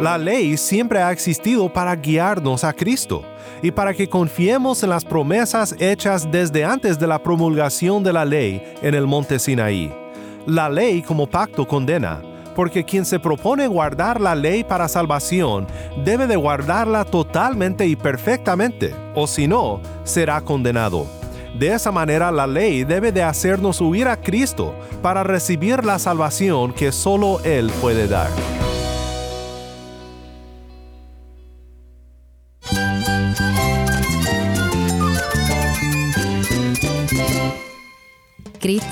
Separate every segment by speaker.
Speaker 1: La ley siempre ha existido para guiarnos a Cristo y para que confiemos en las promesas hechas desde antes de la promulgación de la ley en el monte Sinaí. La ley como pacto condena, porque quien se propone guardar la ley para salvación debe de guardarla totalmente y perfectamente, o si no, será condenado. De esa manera la ley debe de hacernos huir a Cristo para recibir la salvación que solo Él puede dar.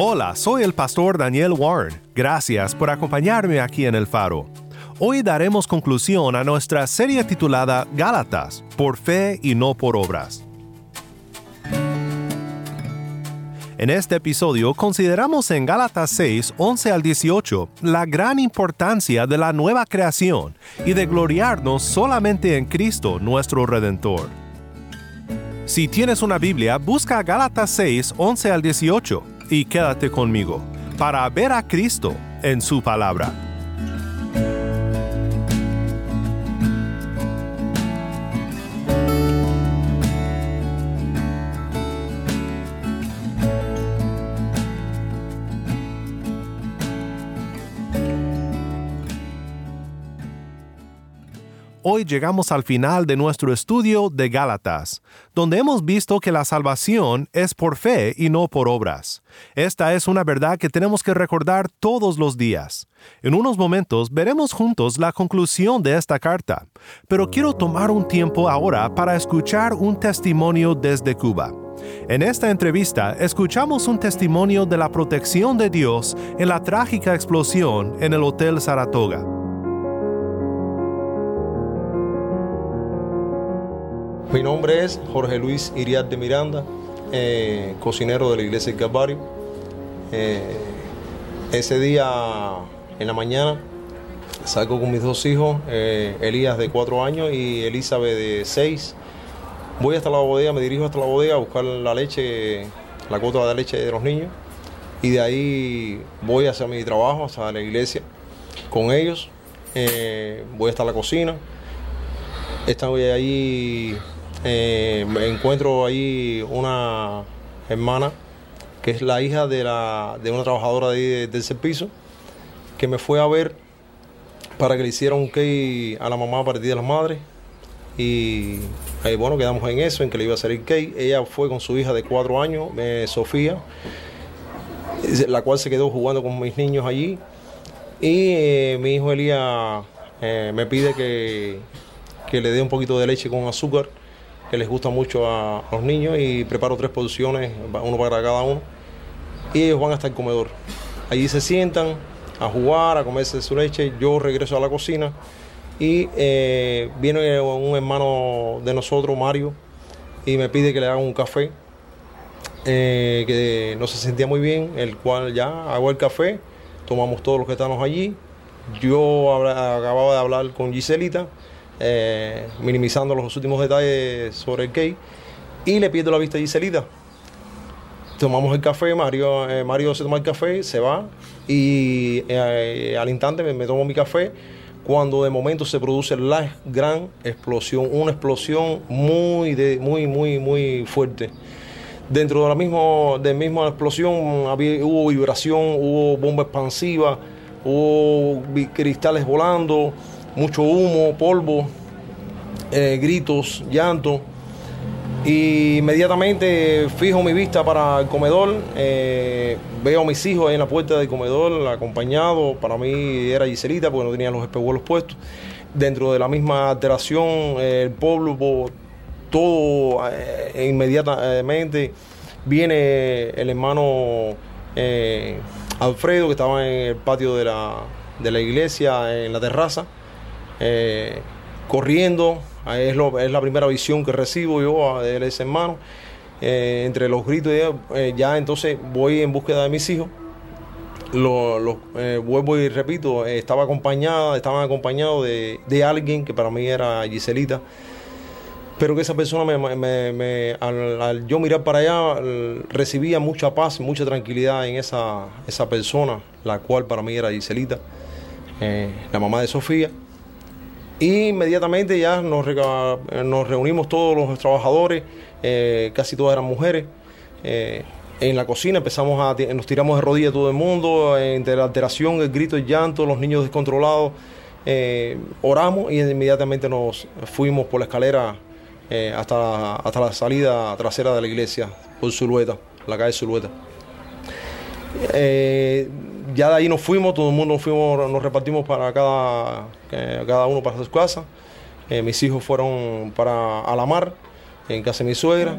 Speaker 1: Hola, soy el pastor Daniel Warren. Gracias por acompañarme aquí en El Faro. Hoy daremos conclusión a nuestra serie titulada Gálatas, por fe y no por obras. En este episodio consideramos en Gálatas 6, 11 al 18 la gran importancia de la nueva creación y de gloriarnos solamente en Cristo nuestro Redentor. Si tienes una Biblia, busca Gálatas 6, 11 al 18 y quédate conmigo para ver a Cristo en su palabra. Hoy llegamos al final de nuestro estudio de Gálatas, donde hemos visto que la salvación es por fe y no por obras. Esta es una verdad que tenemos que recordar todos los días. En unos momentos veremos juntos la conclusión de esta carta, pero quiero tomar un tiempo ahora para escuchar un testimonio desde Cuba. En esta entrevista escuchamos un testimonio de la protección de Dios en la trágica explosión en el Hotel Saratoga.
Speaker 2: Mi nombre es Jorge Luis Iriad de Miranda, eh, cocinero de la iglesia del Calvario. Eh, ese día en la mañana salgo con mis dos hijos, eh, Elías de cuatro años y Elizabeth de seis. Voy hasta la bodega, me dirijo hasta la bodega a buscar la leche, la cuota de leche de los niños. Y de ahí voy hacia mi trabajo, hacia la iglesia con ellos. voy hasta la cocina. Estoy ahí eh, encuentro ahí una hermana que es la hija de, la, de una trabajadora de, del servicio que me fue a ver para que le hiciera un cake a la mamá el Día de las Madres. Y eh, bueno, quedamos en eso, en que le iba a hacer el cake. Ella fue con su hija de cuatro años, eh, Sofía, la cual se quedó jugando con mis niños allí. Y mi hijo Elías me pide que, que le dé un poquito de leche con azúcar que les gusta mucho a, los niños y preparo tres porciones, uno para cada uno. Y ellos van hasta el comedor. Allí se sientan a jugar, a comerse su leche. Yo regreso a la cocina y eh, viene un hermano de nosotros, Mario, y me pide que le haga un café. Eh, que no se sentía muy bien, el cual ya hago el café, tomamos todos los que estamos allí. Yo acababa de hablar con Giselita eh, minimizando los últimos detalles sobre el cake, y le pierdo la vista a Giselita. Tomamos el café, Mario, eh, Mario se toma el café, se va, y eh, al instante me, tomo mi café, cuando de momento se produce la gran explosión, una explosión muy, muy, muy, muy fuerte. Dentro de la, mismo, de misma explosión hubo vibración, hubo bomba expansiva, hubo cristales volando, mucho humo, polvo, eh, gritos, llanto. Y inmediatamente fijo mi vista para el comedor, eh, veo a mis hijos ahí en la puerta del comedor, acompañado, para mí era Giselita porque no tenía los espejuelos puestos. Dentro de la misma alteración, el polvo, todo eh, inmediatamente viene el hermano eh, Alfredo, que estaba en el patio de la, de la iglesia, en la terraza, eh, corriendo. Es, lo- es la primera visión que recibo yo de ese hermano. Eh, entre los gritos, eh, ya entonces voy en búsqueda de mis hijos. Lo, lo- eh, vuelvo y repito, estaba acompañada, estaban acompañados de, de alguien que para mí era Giselita, pero que esa persona me, me- me- al, yo mirar para allá recibía mucha paz, mucha tranquilidad en esa, esa persona, la cual para mí era Giselita, la mamá de Sofía. Y inmediatamente ya nos, eh, nos reunimos todos los trabajadores, eh, casi todas eran mujeres. eh, en la cocina empezamos a, nos tiramos de rodillas todo el mundo, entre la alteración, el grito, el llanto, los niños descontrolados. oramos y inmediatamente nos fuimos por la escalera hasta, hasta la salida trasera de la iglesia, por Zulueta, la calle Zulueta. Eh, ya de ahí nos fuimos, todo el mundo nos fuimos, nos repartimos para cada, eh, cada uno para su casa. Eh, mis hijos fueron para Alamar, en casa de mi suegra.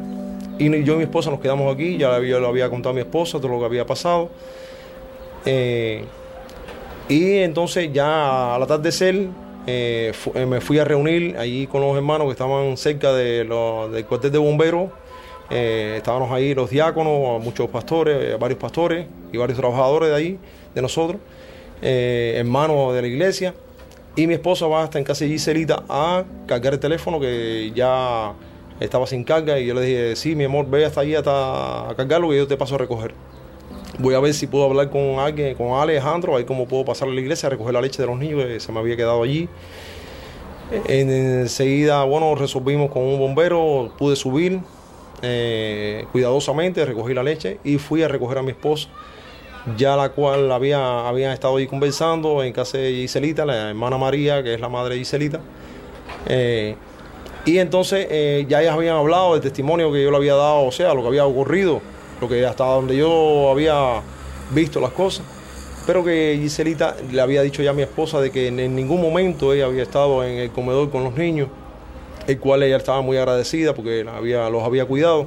Speaker 2: Y yo y mi esposa nos quedamos aquí, ya le había- contado a mi esposa todo lo que había pasado. Eh, y entonces ya eh, fu- eh, me fui a reunir allí con los hermanos que estaban cerca de lo- del cuartel de bomberos. Eh, estábamos ahí los diáconos, muchos pastores, eh, varios pastores y varios trabajadores de ahí, de nosotros, eh, hermanos de la iglesia. Y mi esposa va hasta en casa de Giselita a cargar el teléfono que ya estaba sin carga y yo le dije, sí, mi amor, ve hasta allí hasta a cargarlo que yo te paso a recoger. Voy a ver si puedo hablar con alguien, con Alejandro, a ver cómo puedo pasar a la iglesia a recoger la leche de los niños que se me había quedado allí. En- enseguida, bueno, resolvimos con un bombero, pude subir eh, cuidadosamente, recogí la leche y fui a recoger a mi esposa, ya la cual había, había estado ahí conversando en casa de Giselita, la hermana María, que es la madre de Giselita. Eh, y entonces eh, ya ellas habían hablado del testimonio que yo le había dado, o sea, lo que había ocurrido, lo que hasta donde yo había visto las cosas. Pero que Giselita le había dicho ya a mi esposa de que en, en ningún momento ella había estado en el comedor con los niños, el cual ella estaba muy agradecida porque los había cuidado.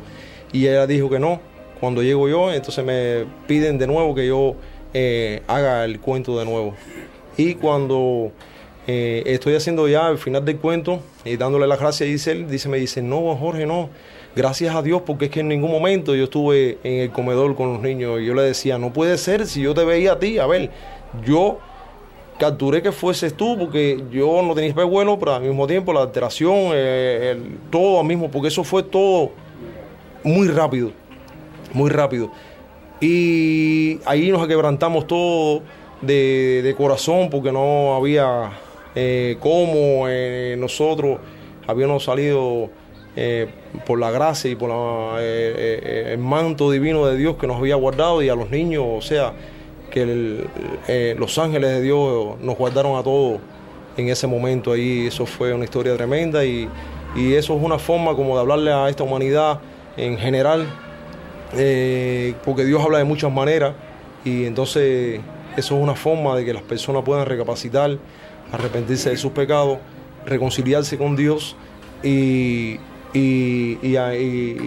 Speaker 2: Y ella dijo que no. Cuando llego yo, entonces me piden de nuevo que yo eh, haga el cuento de nuevo. Y cuando eh, estoy haciendo ya el final del cuento y dándole las gracias a Giselle, dice, me dice, no, Jorge, no. Gracias a Dios, porque es que en ningún momento yo estuve en el comedor con los niños. Y yo le decía, no puede ser si yo te veía a ti. A ver, yo capturé que fueses tú, porque yo no tenía espejuelo, pero al mismo tiempo la alteración, eh, el- todo al mismo, porque eso fue todo muy rápido, muy rápido. Y ahí nos quebrantamos todo de, corazón, porque no había eh, cómo eh, nosotros habíamos salido por la gracia y por el manto divino de Dios que nos había guardado y a los niños, o sea, que eh, los ángeles de Dios nos guardaron a todos en ese momento ahí. Eso fue una historia tremenda y, y eso es una forma como de hablarle a esta humanidad en general, eh, porque Dios habla de muchas maneras y entonces eso es una forma de que las personas puedan recapacitar, arrepentirse de sus pecados, reconciliarse con Dios y, y-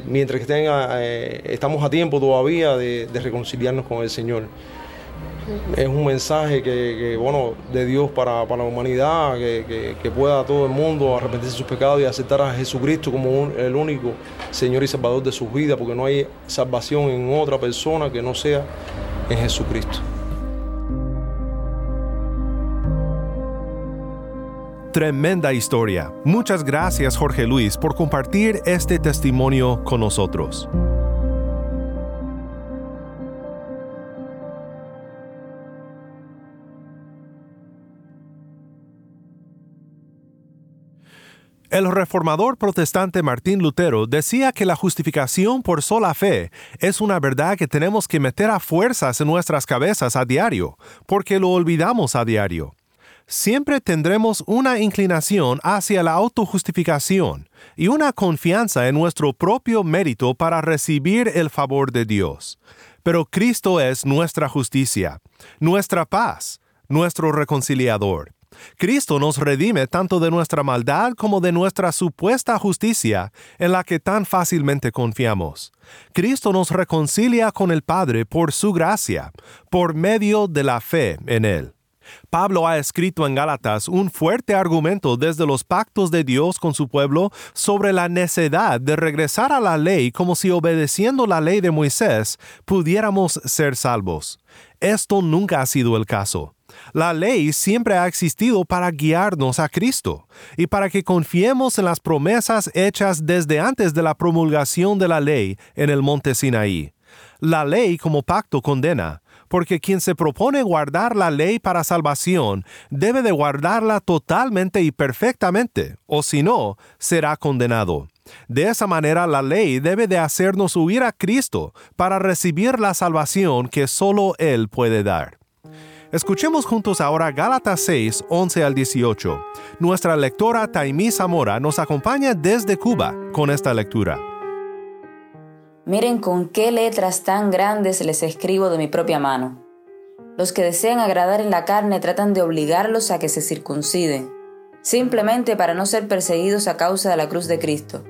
Speaker 2: y mientras que estén eh, estamos a tiempo todavía de, reconciliarnos con el Señor. Es un mensaje que, bueno, de Dios para, para la humanidad, que, que- pueda todo el mundo arrepentirse de sus pecados y aceptar a Jesucristo como el único Señor y Salvador de sus vidas, porque no hay salvación en otra persona que no sea en Jesucristo.
Speaker 1: Tremenda historia. Muchas gracias Jorge Luis por compartir este testimonio con nosotros. El reformador protestante Martín Lutero decía que la justificación por sola fe es una verdad que tenemos que meter a fuerzas en nuestras cabezas a diario, porque lo olvidamos a diario siempre tendremos una inclinación hacia la autojustificación y una confianza en nuestro propio mérito para recibir el favor de Dios. Pero Cristo es nuestra justicia, nuestra paz, nuestro reconciliador. Cristo nos redime tanto de nuestra maldad como de nuestra supuesta justicia en la que tan fácilmente confiamos. Cristo nos reconcilia con el Padre por su gracia, por medio de la fe en Él. Pablo ha escrito en Gálatas un fuerte argumento desde los pactos de Dios con su pueblo sobre la necedad de regresar a la ley como si obedeciendo la ley de Moisés pudiéramos ser salvos. Esto nunca ha sido el caso. La ley siempre ha existido para guiarnos a Cristo y para que confiemos en las promesas hechas desde antes de la promulgación de la ley en el monte Sinaí. La ley como pacto condena, porque quien se propone guardar la ley para salvación debe de guardarla totalmente y perfectamente, o si no, será condenado. De esa manera la ley debe de hacernos huir a Cristo para recibir la salvación que solo Él puede dar. Escuchemos juntos ahora Gálatas 6, 11 al 18. Nuestra lectora Taimí Zamora nos acompaña desde Cuba con esta lectura.
Speaker 3: Miren con qué letras tan grandes les escribo de mi propia mano. Los que desean agradar en la carne tratan de obligarlos a que se circunciden, simplemente para no ser perseguidos a causa de la cruz de Cristo.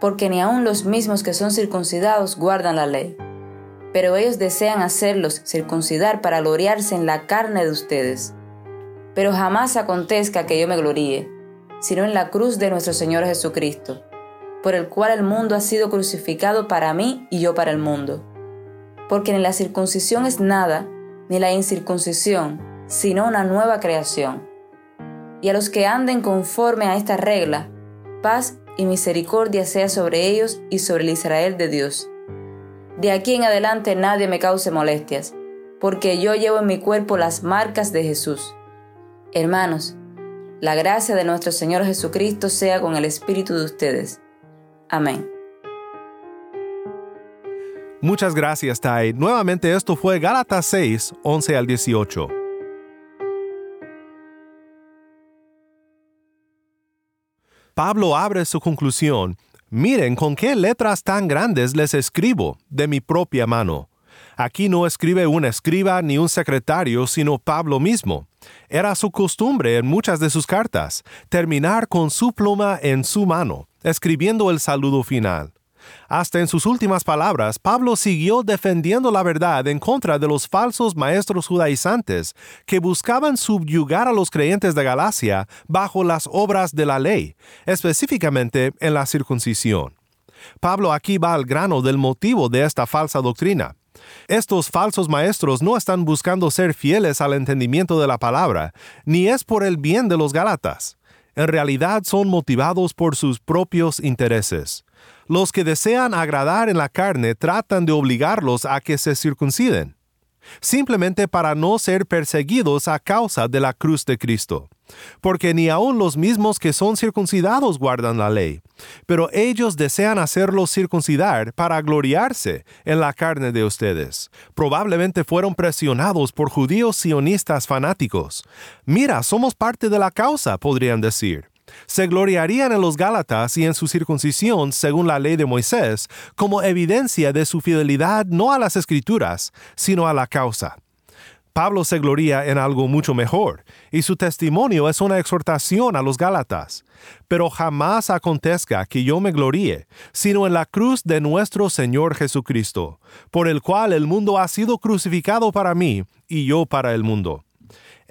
Speaker 3: Porque ni aun los mismos que son circuncidados guardan la ley. Pero ellos desean hacerlos circuncidar para gloriarse en la carne de ustedes. Pero jamás acontezca que yo me gloríe, sino en la cruz de nuestro Señor Jesucristo por el cual el mundo ha sido crucificado para mí y yo para el mundo. Porque ni la circuncisión es nada, ni la incircuncisión, sino una nueva creación. Y a los que anden conforme a esta regla, paz y misericordia sea sobre ellos y sobre el Israel de Dios. De aquí en adelante nadie me cause molestias, porque yo llevo en mi cuerpo las marcas de Jesús. Hermanos, la gracia de nuestro Señor Jesucristo sea con el espíritu de ustedes. Amén.
Speaker 1: Muchas gracias, Tai. Nuevamente esto fue Gálatas 6, 11 al 18. Pablo abre su conclusión. Miren con qué letras tan grandes les escribo de mi propia mano. Aquí no escribe un escriba ni un secretario, sino Pablo mismo. Era su costumbre en muchas de sus cartas terminar con su pluma en su mano, escribiendo el saludo final. Hasta en sus últimas palabras, Pablo siguió defendiendo la verdad en contra de los falsos maestros judaizantes que buscaban subyugar a los creyentes de Galacia bajo las obras de la ley, específicamente en la circuncisión. Pablo aquí va al grano del motivo de esta falsa doctrina. Estos falsos maestros no están buscando ser fieles al entendimiento de la palabra, ni es por el bien de los Gálatas. En realidad son motivados por sus propios intereses. Los que desean agradar en la carne tratan de obligarlos a que se circunciden, simplemente para no ser perseguidos a causa de la cruz de Cristo porque ni aun los mismos que son circuncidados guardan la ley, pero ellos desean hacerlos circuncidar para gloriarse en la carne de ustedes. Probablemente fueron presionados por judíos sionistas fanáticos. Mira, somos parte de la causa, podrían decir. Se gloriarían en los Gálatas y en su circuncisión según la ley de Moisés, como evidencia de su fidelidad no a las escrituras, sino a la causa. Pablo se gloria en algo mucho mejor, y su testimonio es una exhortación a los Gálatas. Pero jamás acontezca que yo me gloríe, sino en la cruz de nuestro Señor Jesucristo, por el cual el mundo ha sido crucificado para mí y yo para el mundo.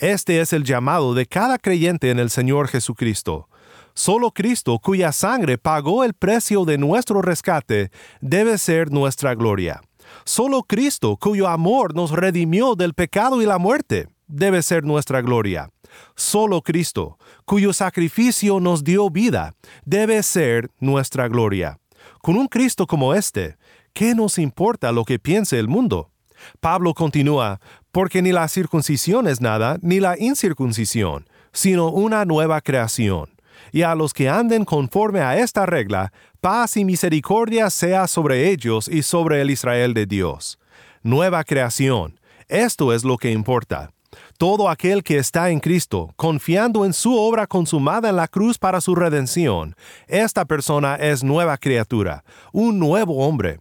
Speaker 1: Este es el llamado de cada creyente en el Señor Jesucristo. Solo Cristo, cuya sangre pagó el precio de nuestro rescate, debe ser nuestra gloria. Solo Cristo, cuyo amor nos redimió del pecado y la muerte, debe ser nuestra gloria. Solo Cristo, cuyo sacrificio nos dio vida, debe ser nuestra gloria. Con un Cristo como este, ¿qué nos importa lo que piense el mundo? Pablo continúa, porque ni la circuncisión es nada, ni la incircuncisión, sino una nueva creación y a los que anden conforme a esta regla, paz y misericordia sea sobre ellos y sobre el Israel de Dios. Nueva creación, esto es lo que importa. Todo aquel que está en Cristo, confiando en su obra consumada en la cruz para su redención, esta persona es nueva criatura, un nuevo hombre.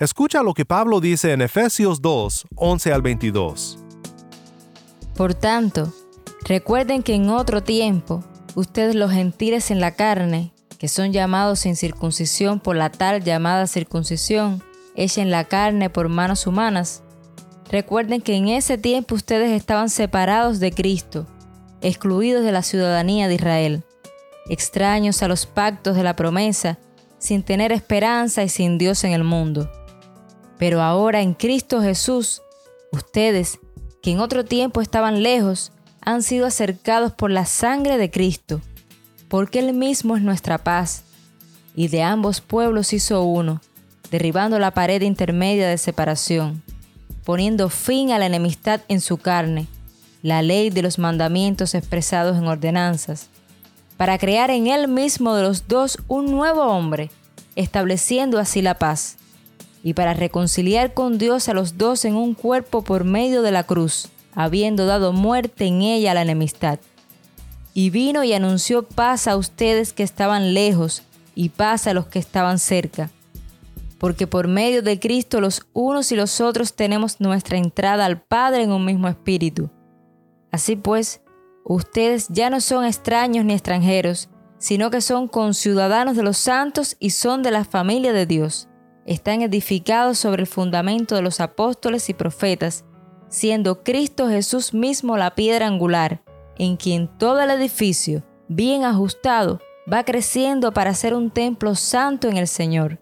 Speaker 1: Escucha lo que Pablo dice en Efesios 2, 11 al 22.
Speaker 4: Por tanto, Recuerden que en otro tiempo, ustedes los gentiles en la carne, que son llamados sin circuncisión por la tal llamada circuncisión, hecha en la carne por manos humanas, recuerden que en ese tiempo ustedes estaban separados de Cristo, excluidos de la ciudadanía de Israel, extraños a los pactos de la promesa, sin tener esperanza y sin Dios en el mundo. Pero ahora en Cristo Jesús, ustedes, que en otro tiempo estaban lejos, han sido acercados por la sangre de Cristo, porque Él mismo es nuestra paz, y de ambos pueblos hizo uno, derribando la pared intermedia de separación, poniendo fin a la enemistad en su carne, la ley de los mandamientos expresados en ordenanzas, para crear en Él mismo de los dos un nuevo hombre, estableciendo así la paz, y para reconciliar con Dios a los dos en un cuerpo por medio de la cruz habiendo dado muerte en ella a la enemistad. Y vino y anunció paz a ustedes que estaban lejos y paz a los que estaban cerca. Porque por medio de Cristo los unos y los otros tenemos nuestra entrada al Padre en un mismo espíritu. Así pues, ustedes ya no son extraños ni extranjeros, sino que son conciudadanos de los santos y son de la familia de Dios. Están edificados sobre el fundamento de los apóstoles y profetas, siendo Cristo Jesús mismo la piedra angular, en quien todo el edificio, bien ajustado, va creciendo para ser un templo santo en el Señor.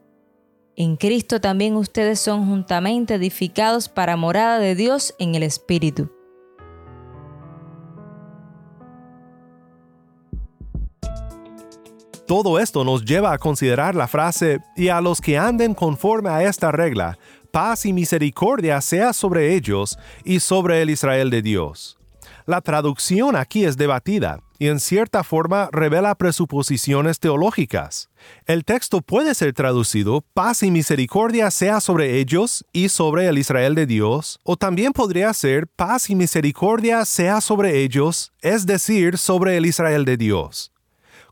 Speaker 4: En Cristo también ustedes son juntamente edificados para morada de Dios en el Espíritu.
Speaker 1: Todo esto nos lleva a considerar la frase, y a los que anden conforme a esta regla, paz y misericordia sea sobre ellos y sobre el Israel de Dios. La traducción aquí es debatida y en cierta forma revela presuposiciones teológicas. El texto puede ser traducido paz y misericordia sea sobre ellos y sobre el Israel de Dios, o también podría ser paz y misericordia sea sobre ellos, es decir, sobre el Israel de Dios.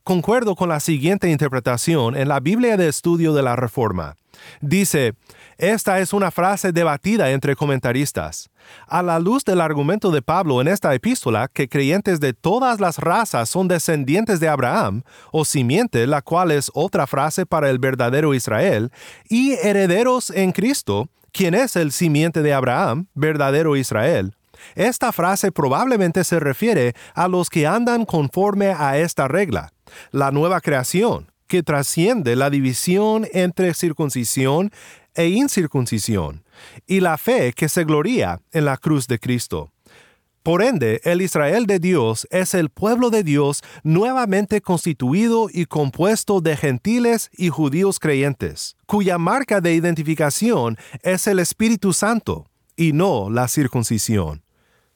Speaker 1: Concuerdo con la siguiente interpretación en la Biblia de Estudio de la Reforma. Dice, esta es una frase debatida entre comentaristas. A la luz del argumento de Pablo en esta epístola, que creyentes de todas las razas son descendientes de Abraham, o simiente, la cual es otra frase para el verdadero Israel, y herederos en Cristo, quien es el simiente de Abraham, verdadero Israel. Esta frase probablemente se refiere a los que andan conforme a esta regla, la nueva creación, que trasciende la división entre circuncisión e incircuncisión, y la fe que se gloría en la cruz de Cristo. Por ende, el Israel de Dios es el pueblo de Dios nuevamente constituido y compuesto de gentiles y judíos creyentes, cuya marca de identificación es el Espíritu Santo y no la circuncisión.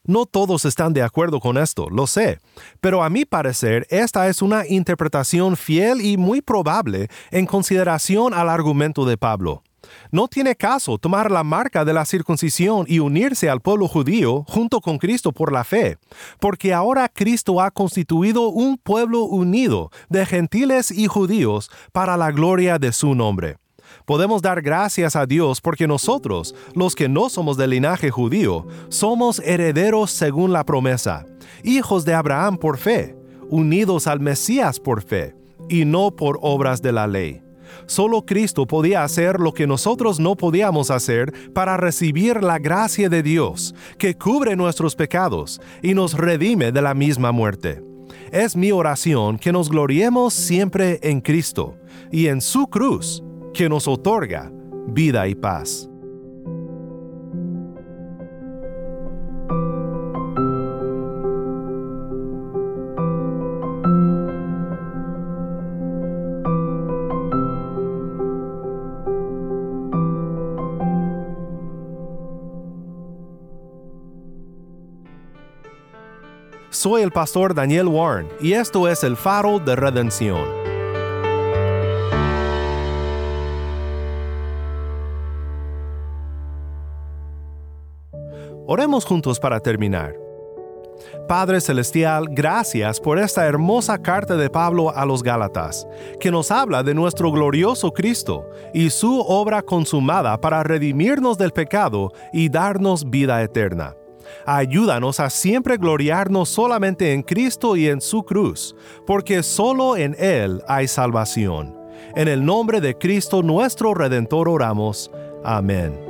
Speaker 1: No todos están de acuerdo con esto, lo sé, pero a mi parecer esta es una interpretación fiel y muy probable en consideración al argumento de Pablo. No tiene caso tomar la marca de la circuncisión y unirse al pueblo judío junto con Cristo por la fe, porque ahora Cristo ha constituido un pueblo unido de gentiles y judíos para la gloria de su nombre. Podemos dar gracias a Dios porque nosotros, los que no somos del linaje judío, somos herederos según la promesa, hijos de Abraham por fe, unidos al Mesías por fe, y no por obras de la ley. Solo Cristo podía hacer lo que nosotros no podíamos hacer para recibir la gracia de Dios, que cubre nuestros pecados y nos redime de la misma muerte. Es mi oración que nos gloriemos siempre en Cristo y en su cruz, que nos otorga vida y paz. Soy el pastor Daniel Warren y esto es el faro de redención. Oremos juntos para terminar. Padre Celestial, gracias por esta hermosa carta de Pablo a los Gálatas, que nos habla de nuestro glorioso Cristo y su obra consumada para redimirnos del pecado y darnos vida eterna. Ayúdanos a siempre gloriarnos solamente en Cristo y en su cruz, porque solo en Él hay salvación. En el nombre de Cristo nuestro Redentor oramos. Amén.